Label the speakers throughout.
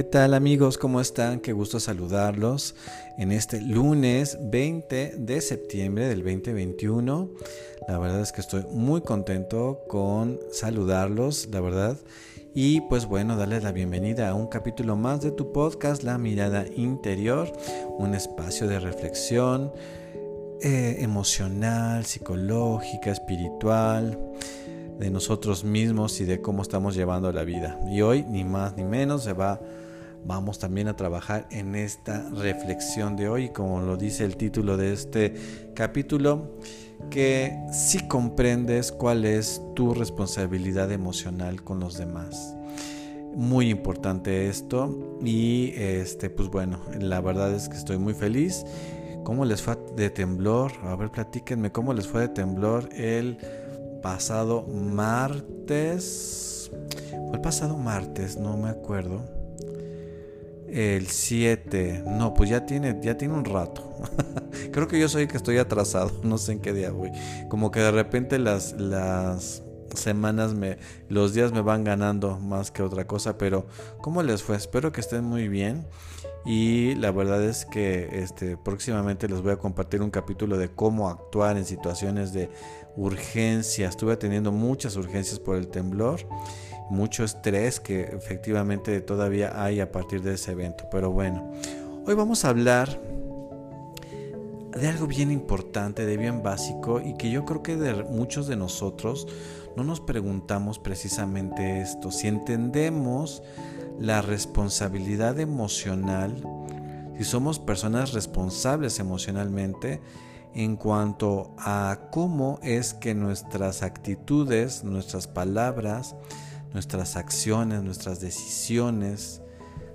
Speaker 1: ¿Qué tal amigos? ¿Cómo están? Qué gusto saludarlos en este lunes 20 de septiembre del 2021. La verdad es que estoy muy contento con saludarlos, la verdad. Y pues bueno, darles la bienvenida a un capítulo más de tu podcast, La Mirada Interior, un espacio de reflexión eh, emocional, psicológica, espiritual de nosotros mismos y de cómo estamos llevando la vida. Y hoy, ni más ni menos, se va, vamos también a trabajar en esta reflexión de hoy, como lo dice el título de este capítulo, que si comprendes cuál es tu responsabilidad emocional con los demás. Muy importante esto y este pues bueno, la verdad es que estoy muy feliz. ¿Cómo les fue de temblor? A ver, platíquenme cómo les fue de temblor el pasado martes. Fue el pasado martes, no me acuerdo. El 7. No, pues ya tiene, ya tiene un rato. Creo que yo soy el que estoy atrasado. No sé en qué día voy. Como que de repente las, las semanas me, los días me van ganando más que otra cosa. Pero, ¿cómo les fue? Espero que estén muy bien. Y la verdad es que este, próximamente les voy a compartir un capítulo de cómo actuar en situaciones de urgencia. Estuve teniendo muchas urgencias por el temblor, mucho estrés que efectivamente todavía hay a partir de ese evento. Pero bueno, hoy vamos a hablar de algo bien importante, de bien básico y que yo creo que de muchos de nosotros no nos preguntamos precisamente esto. Si entendemos la responsabilidad emocional, si somos personas responsables emocionalmente en cuanto a cómo es que nuestras actitudes, nuestras palabras, nuestras acciones, nuestras decisiones,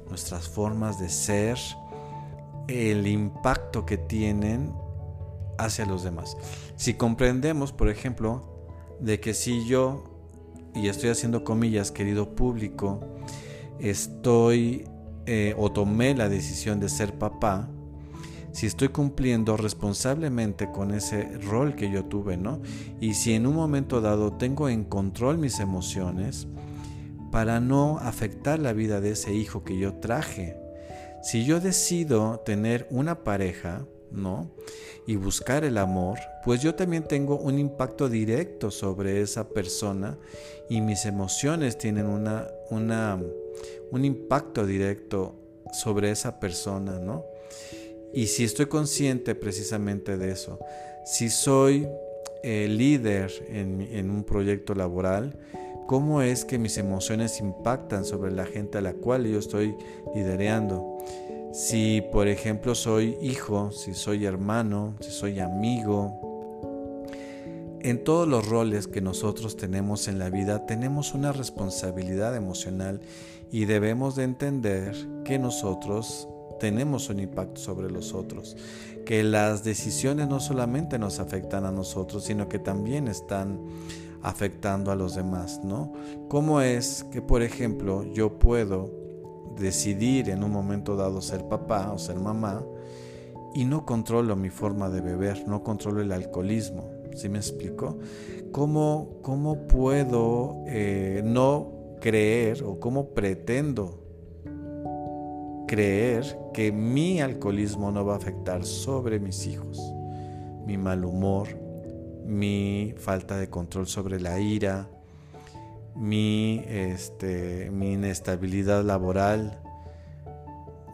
Speaker 1: nuestras formas de ser, el impacto que tienen hacia los demás. Si comprendemos, por ejemplo, de que si yo, y estoy haciendo comillas, querido público, estoy eh, o tomé la decisión de ser papá, si estoy cumpliendo responsablemente con ese rol que yo tuve, ¿no? Y si en un momento dado tengo en control mis emociones para no afectar la vida de ese hijo que yo traje. Si yo decido tener una pareja, ¿no? Y buscar el amor, pues yo también tengo un impacto directo sobre esa persona y mis emociones tienen una, una un impacto directo sobre esa persona, ¿no? Y si estoy consciente precisamente de eso, si soy eh, líder en, en un proyecto laboral, ¿cómo es que mis emociones impactan sobre la gente a la cual yo estoy liderando? Si, por ejemplo, soy hijo, si soy hermano, si soy amigo, en todos los roles que nosotros tenemos en la vida tenemos una responsabilidad emocional y debemos de entender que nosotros tenemos un impacto sobre los otros, que las decisiones no solamente nos afectan a nosotros, sino que también están afectando a los demás, ¿no? ¿Cómo es que, por ejemplo, yo puedo decidir en un momento dado ser papá o ser mamá y no controlo mi forma de beber, no controlo el alcoholismo? ¿Sí me explico? ¿Cómo, cómo puedo eh, no creer o cómo pretendo creer que mi alcoholismo no va a afectar sobre mis hijos? Mi mal humor, mi falta de control sobre la ira, mi, este, mi inestabilidad laboral,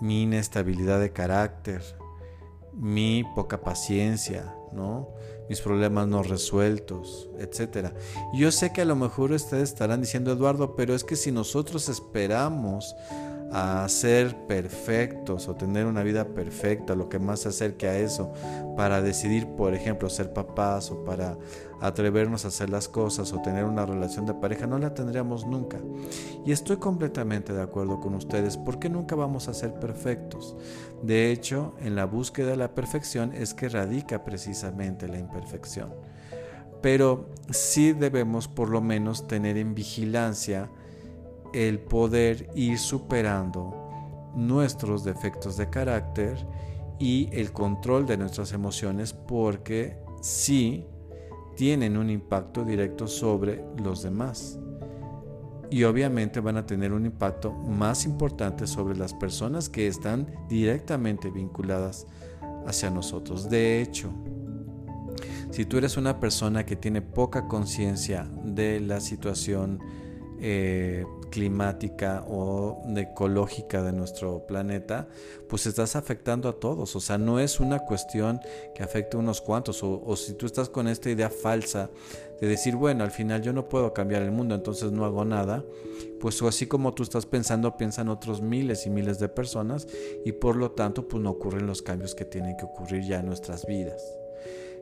Speaker 1: mi inestabilidad de carácter, mi poca paciencia, ¿no? Mis problemas no resueltos, etc. Yo sé que a lo mejor ustedes estarán diciendo, Eduardo, pero es que si nosotros esperamos a ser perfectos o tener una vida perfecta, lo que más se acerque a eso, para decidir, por ejemplo, ser papás o para atrevernos a hacer las cosas o tener una relación de pareja, no la tendríamos nunca. Y estoy completamente de acuerdo con ustedes, porque nunca vamos a ser perfectos. De hecho, en la búsqueda de la perfección es que radica precisamente la imperfección. Pero sí debemos por lo menos tener en vigilancia el poder ir superando nuestros defectos de carácter y el control de nuestras emociones porque sí tienen un impacto directo sobre los demás. Y obviamente van a tener un impacto más importante sobre las personas que están directamente vinculadas hacia nosotros. De hecho, si tú eres una persona que tiene poca conciencia de la situación eh, climática o ecológica de nuestro planeta, pues estás afectando a todos. O sea, no es una cuestión que afecte a unos cuantos. O, o, si tú estás con esta idea falsa de decir, bueno, al final yo no puedo cambiar el mundo, entonces no hago nada, pues así como tú estás pensando, piensan otros miles y miles de personas y por lo tanto, pues no ocurren los cambios que tienen que ocurrir ya en nuestras vidas.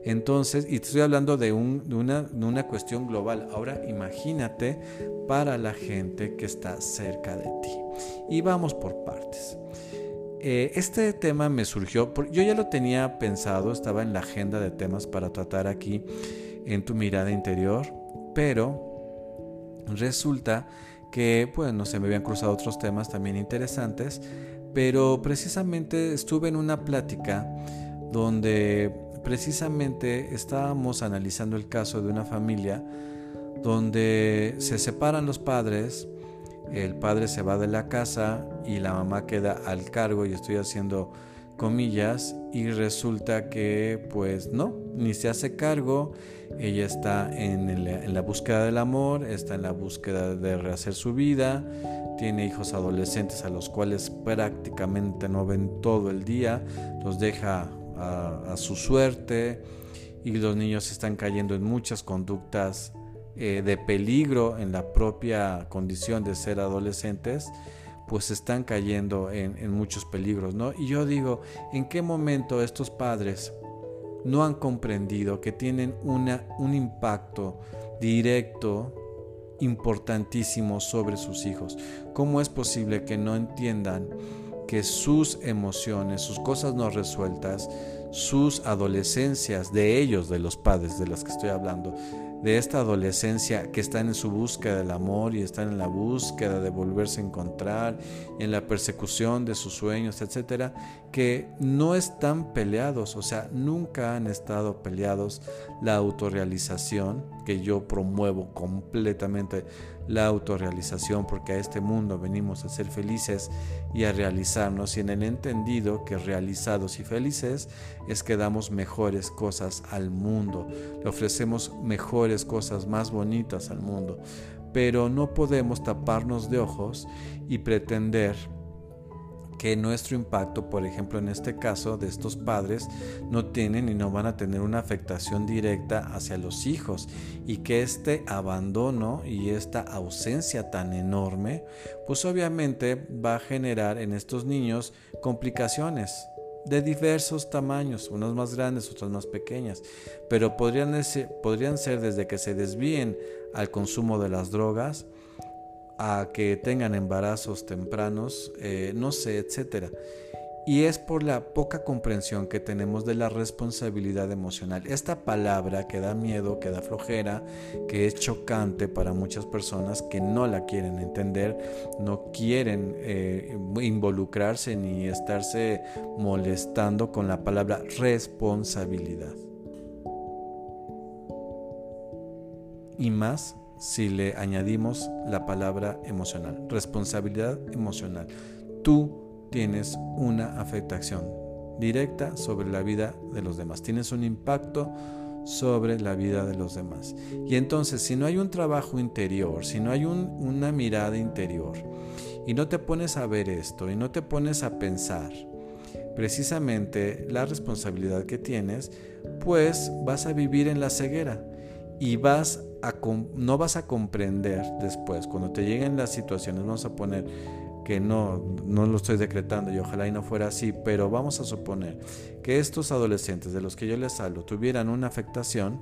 Speaker 1: Entonces, y estoy hablando de, una, cuestión global. Ahora imagínate para la gente que está cerca de ti. Y vamos por partes. Eh, este tema me surgió, yo ya lo tenía pensado, estaba en la agenda de temas para tratar aquí en tu mirada interior, pero resulta que, bueno, se me habían cruzado otros temas también interesantes, pero precisamente estuve en una plática donde precisamente estábamos analizando el caso de una familia donde se separan los padres, el padre se va de la casa y la mamá queda al cargo y estoy haciendo comillas y resulta que pues no, ni se hace cargo, ella está en, la búsqueda del amor, está en la búsqueda de rehacer su vida, tiene hijos adolescentes a los cuales prácticamente no ven todo el día, los deja a, su suerte y los niños están cayendo en muchas conductas eh, de peligro en la propia condición de ser adolescentes, pues están cayendo en, muchos peligros, ¿no? Y yo digo, ¿en qué momento estos padres no han comprendido que tienen una, un impacto directo, importantísimo sobre sus hijos? ¿Cómo es posible que no entiendan que sus emociones, sus cosas no resueltas, sus adolescencias de ellos, de los padres de los que estoy hablando, de esta adolescencia que están en su búsqueda del amor y están en la búsqueda de volverse a encontrar, en la persecución de sus sueños, etcétera, que no están peleados, o sea, nunca han estado peleados la autorrealización, que yo promuevo completamente la autorrealización, porque a este mundo venimos a ser felices y a realizarnos, y en el entendido que realizados y felices es que damos mejores cosas al mundo, le ofrecemos mejores cosas más bonitas al mundo, pero no podemos taparnos de ojos y pretender que nuestro impacto, por ejemplo en este caso de estos padres, no tienen y no van a tener una afectación directa hacia los hijos y que este abandono y esta ausencia tan enorme, pues obviamente va a generar en estos niños complicaciones de diversos tamaños, unas más grandes, otras más pequeñas, pero podrían ser, podrían ser desde que se desvíen al consumo de las drogas, a que tengan embarazos tempranos, eh, no sé, etcétera. Y es por la poca comprensión que tenemos de la responsabilidad emocional. Esta palabra que da miedo, que da flojera, que es chocante para muchas personas que no la quieren entender, no quieren eh, involucrarse ni estarse molestando con la palabra responsabilidad. Y más si le añadimos la palabra emocional, responsabilidad emocional. Tú tienes una afectación directa sobre la vida de los demás, tienes un impacto sobre la vida de los demás. Y entonces, si no hay un trabajo interior, si no hay una mirada interior, y no te pones a ver esto, y no te pones a pensar precisamente la responsabilidad que tienes, pues vas a vivir en la ceguera y vas no vas a comprender después, cuando te lleguen las situaciones, vamos a poner que no, no lo estoy decretando y ojalá y no fuera así, pero vamos a suponer que estos adolescentes de los que yo les hablo tuvieran una afectación,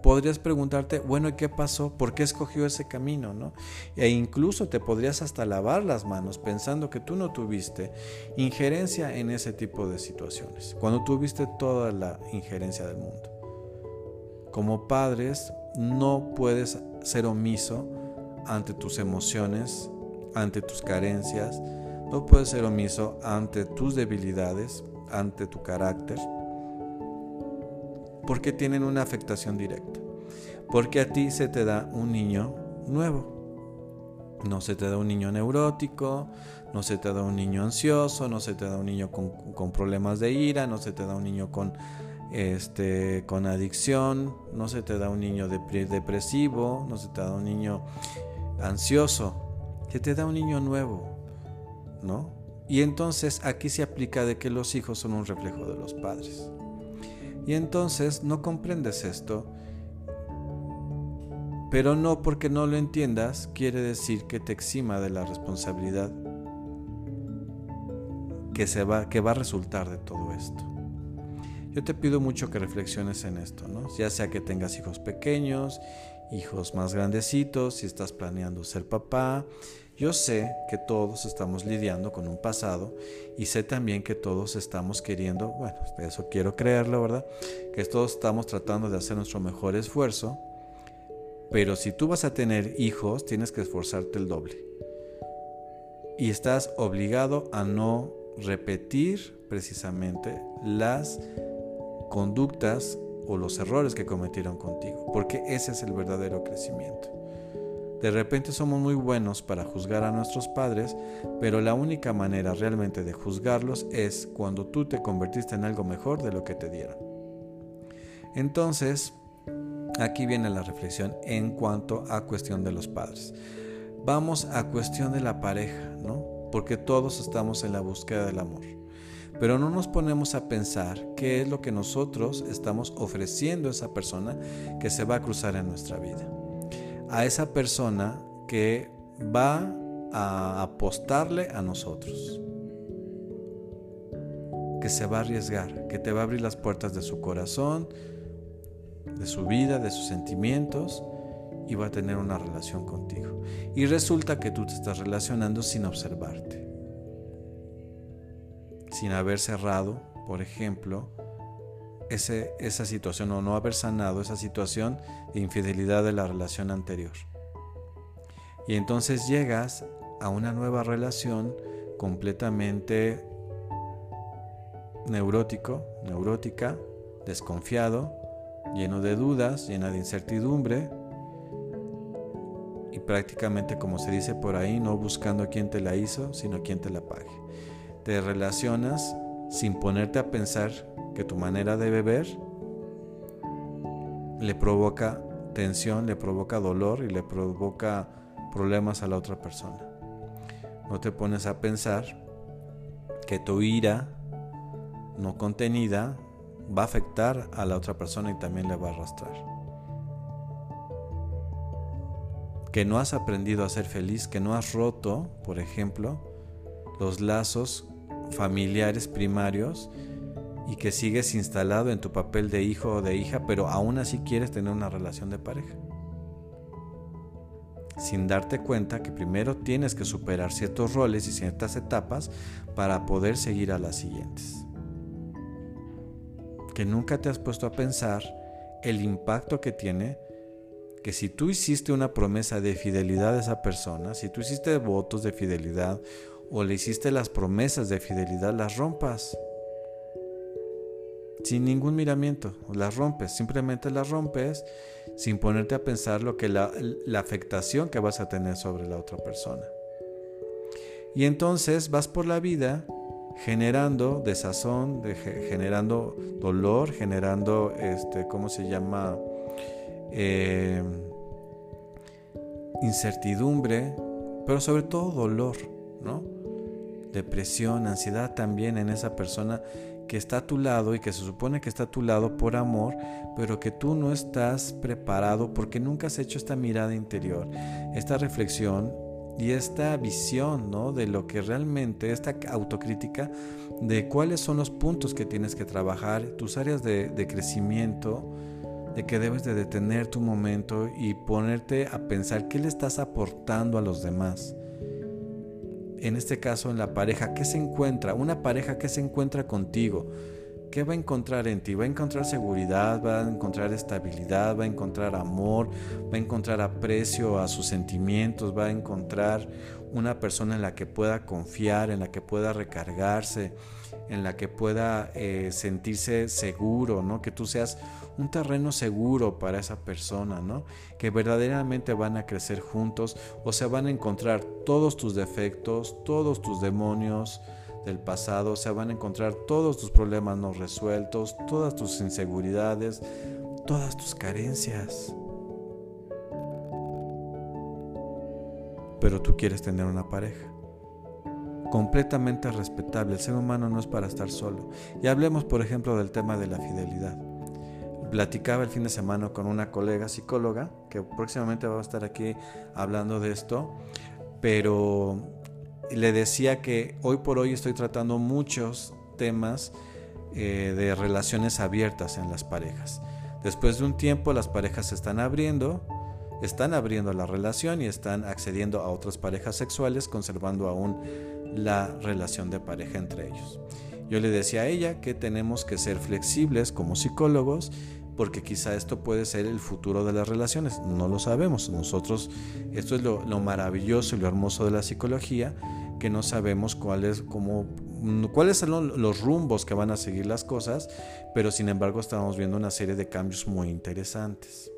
Speaker 1: podrías preguntarte, bueno, ¿y qué pasó? ¿Por qué escogió ese camino? ¿no? E incluso te podrías hasta lavar las manos pensando que tú no tuviste injerencia en ese tipo de situaciones, cuando tuviste toda la injerencia del mundo. Como padres no puedes ser omiso ante tus emociones, ante tus carencias, no puedes ser omiso ante tus debilidades, ante tu carácter, porque tienen una afectación directa. Porque a ti se te da un niño nuevo. No se te da un niño neurótico, no se te da un niño ansioso, no se te da un niño con, problemas de ira, no se te da un niño con, este, con adicción, no se te da un niño depresivo, no se te da un niño ansioso, se te da un niño nuevo, ¿no? Y entonces aquí se aplica de que los hijos son un reflejo de los padres. Y entonces no comprendes esto pero no porque no lo entiendas quiere decir que te exima de la responsabilidad que, se va, que va a resultar de todo esto. Yo te pido mucho que reflexiones en esto, ¿no? ya sea que tengas hijos pequeños, hijos más grandecitos, si estás planeando ser papá. Yo sé que todos estamos lidiando con un pasado y sé también que todos estamos queriendo, bueno, eso quiero creerlo, ¿verdad? Que todos estamos tratando de hacer nuestro mejor esfuerzo pero si tú vas a tener hijos, tienes que esforzarte el doble. Y estás obligado a no repetir precisamente las conductas o los errores que cometieron contigo, porque ese es el verdadero crecimiento. De repente somos muy buenos para juzgar a nuestros padres, pero la única manera realmente de juzgarlos es cuando tú te convertiste en algo mejor de lo que te dieron. Entonces, Aquí viene la reflexión en cuanto a cuestión de los padres. Vamos a cuestión de la pareja, ¿no? Porque todos estamos en la búsqueda del amor. Pero no nos ponemos a pensar qué es lo que nosotros estamos ofreciendo a esa persona que se va a cruzar en nuestra vida. A esa persona que va a apostarle a nosotros. Que se va a arriesgar, que te va a abrir las puertas de su corazón, de su vida, de sus sentimientos y va a tener una relación contigo. Y resulta que tú te estás relacionando sin observarte, sin haber cerrado, por ejemplo, ese, esa situación o no haber sanado esa situación de infidelidad de la relación anterior. Y entonces llegas a una nueva relación completamente neurótico, neurótica, desconfiado, lleno de dudas, llena de incertidumbre y prácticamente como se dice por ahí, no buscando a quien te la hizo, sino a quien te la pague. Te relacionas sin ponerte a pensar que tu manera de beber le provoca tensión, le provoca dolor y le provoca problemas a la otra persona. No te pones a pensar que tu ira no contenida va a afectar a la otra persona y también le va a arrastrar. Que no has aprendido a ser feliz, que no has roto, por ejemplo, los lazos familiares primarios y que sigues instalado en tu papel de hijo o de hija, pero aún así quieres tener una relación de pareja. Sin darte cuenta que primero tienes que superar ciertos roles y ciertas etapas para poder seguir a las siguientes que nunca te has puesto a pensar el impacto que tiene que si tú hiciste una promesa de fidelidad a esa persona, si tú hiciste votos de fidelidad o le hiciste las promesas de fidelidad, las rompas. Sin ningún miramiento, las rompes, simplemente las rompes sin ponerte a pensar lo que la, afectación que vas a tener sobre la otra persona. Y entonces vas por la vida generando desazón, generando dolor, generando, este, ¿cómo se llama? Em, incertidumbre, pero sobre todo dolor, ¿no? Depresión, ansiedad también en esa persona que está a tu lado y que se supone que está a tu lado por amor, pero que tú no estás preparado porque nunca has hecho esta mirada interior, esta reflexión y esta visión ¿no? de lo que realmente, esta autocrítica de cuáles son los puntos que tienes que trabajar, tus áreas de, de crecimiento, de que debes de detener tu momento y ponerte a pensar qué le estás aportando a los demás. En este caso, en la pareja, ¿qué se encuentra? Una pareja que se encuentra contigo. ¿Qué va a encontrar en ti? Va a encontrar seguridad, va a encontrar estabilidad, va a encontrar amor, va a encontrar aprecio a sus sentimientos, va a encontrar una persona en la que pueda confiar, en la que pueda recargarse, en la que pueda eh, sentirse seguro, ¿no? Que tú seas un terreno seguro para esa persona, ¿no? Que verdaderamente van a crecer juntos o se van a encontrar todos tus defectos, todos tus demonios del pasado, se van a encontrar todos tus problemas no resueltos, todas tus inseguridades, todas tus carencias. Pero tú quieres tener una pareja completamente respetable. El ser humano no es para estar solo. Y hablemos, por ejemplo, del tema de la fidelidad. Platicaba el fin de semana con una colega psicóloga, que próximamente va a estar aquí hablando de esto, pero le decía que hoy por hoy estoy tratando muchos temas eh, de relaciones abiertas en las parejas. Después de un tiempo las parejas se están abriendo, están abriendo la relación y están accediendo a otras parejas sexuales, conservando aún la relación de pareja entre ellos. Yo le decía a ella que tenemos que ser flexibles como psicólogos porque quizá esto puede ser el futuro de las relaciones. No lo sabemos. Nosotros, esto es lo, maravilloso y lo hermoso de la psicología, que no sabemos cuáles, cómo, cuáles son los rumbos que van a seguir las cosas, pero sin embargo estamos viendo una serie de cambios muy interesantes.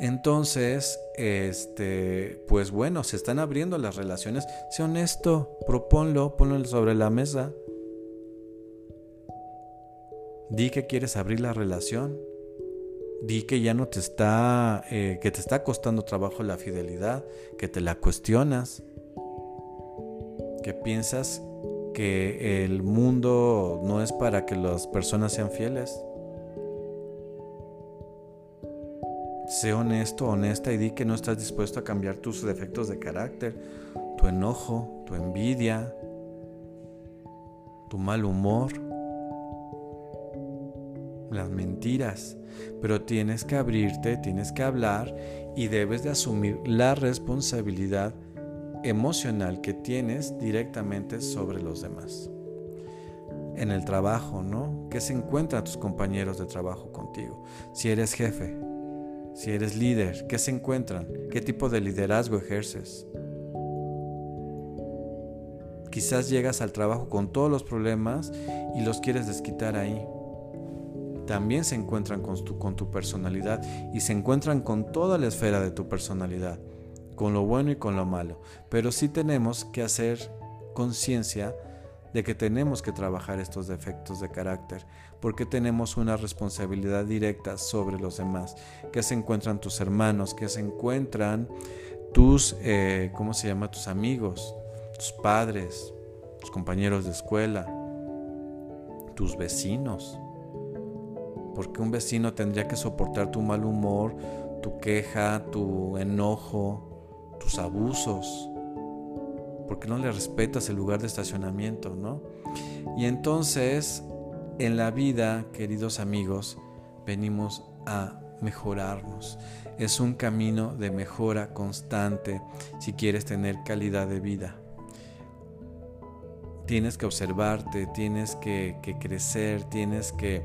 Speaker 1: Entonces, este, pues bueno, se están abriendo las relaciones. Sé honesto, proponlo, ponlo sobre la mesa. Di que quieres abrir la relación. Di que ya no te está, eh, que te está costando trabajo la fidelidad, que te la cuestionas, que piensas que el mundo no es para que las personas sean fieles. Sé honesto, honesta y di que no estás dispuesto a cambiar tus defectos de carácter, tu enojo, tu envidia, tu mal humor, las mentiras. Pero tienes que abrirte, tienes que hablar y debes de asumir la responsabilidad emocional que tienes directamente sobre los demás. En el trabajo, ¿no? ¿Qué se encuentran tus compañeros de trabajo contigo? Si eres jefe, si eres líder, ¿qué se encuentran? ¿Qué tipo de liderazgo ejerces? Quizás llegas al trabajo con todos los problemas y los quieres desquitar ahí. También se encuentran con tu, personalidad y se encuentran con toda la esfera de tu personalidad, con lo bueno y con lo malo. Pero sí tenemos que hacer conciencia de que tenemos que trabajar estos defectos de carácter, porque tenemos una responsabilidad directa sobre los demás, que se encuentran tus hermanos, que se encuentran tus, eh, ¿cómo se llama? Tus amigos, tus padres, tus compañeros de escuela, tus vecinos. Porque un vecino tendría que soportar tu mal humor, tu queja, tu enojo, tus abusos porque no le respetas el lugar de estacionamiento, ¿no? Y entonces, en la vida, queridos amigos, venimos a mejorarnos. Es un camino de mejora constante si quieres tener calidad de vida. Tienes que observarte, tienes que, crecer, tienes que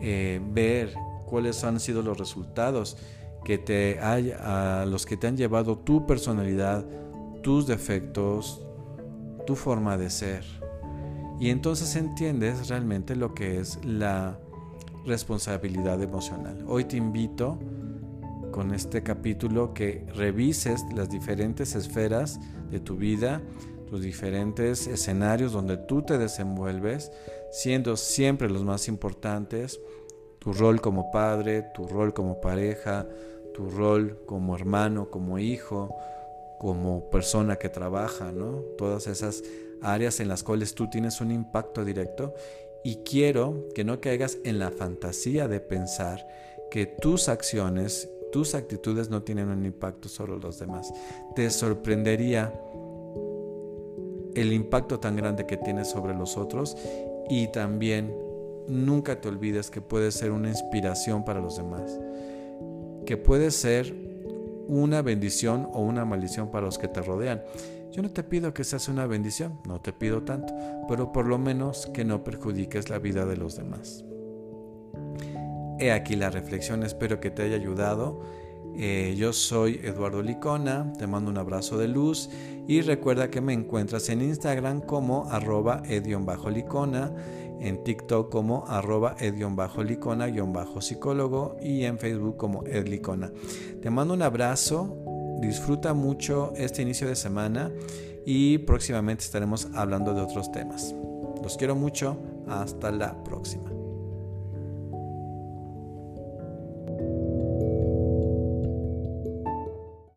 Speaker 1: eh, ver cuáles han sido los resultados que te a los que te han llevado tu personalidad, tus defectos, tu forma de ser. Y entonces entiendes realmente lo que es la responsabilidad emocional. Hoy te invito con este capítulo que revises las diferentes esferas de tu vida, los diferentes escenarios donde tú te desenvuelves, siendo siempre los más importantes, tu rol como padre, tu rol como pareja, tu rol como hermano, como hijo, como persona que trabaja, ¿no? Todas esas áreas en las cuales tú tienes un impacto directo y quiero que no caigas en la fantasía de pensar que tus acciones, tus actitudes no tienen un impacto sobre los demás. Te sorprendería el impacto tan grande que tienes sobre los otros y también nunca te olvides que puedes ser una inspiración para los demás, que puedes ser una bendición o una maldición para los que te rodean. Yo no te pido que seas una bendición, no te pido tanto, pero por lo menos que no perjudiques la vida de los demás. He aquí la reflexión, espero que te haya ayudado. Eh, yo soy Eduardo Licona, te mando un abrazo de luz y recuerda que me encuentras en Instagram como arroba licona en TikTok como arroba ed-licona-psicólogo y en Facebook como edlicona. Te mando un abrazo, disfruta mucho este inicio de semana y próximamente estaremos hablando de otros temas. Los quiero mucho, hasta la próxima.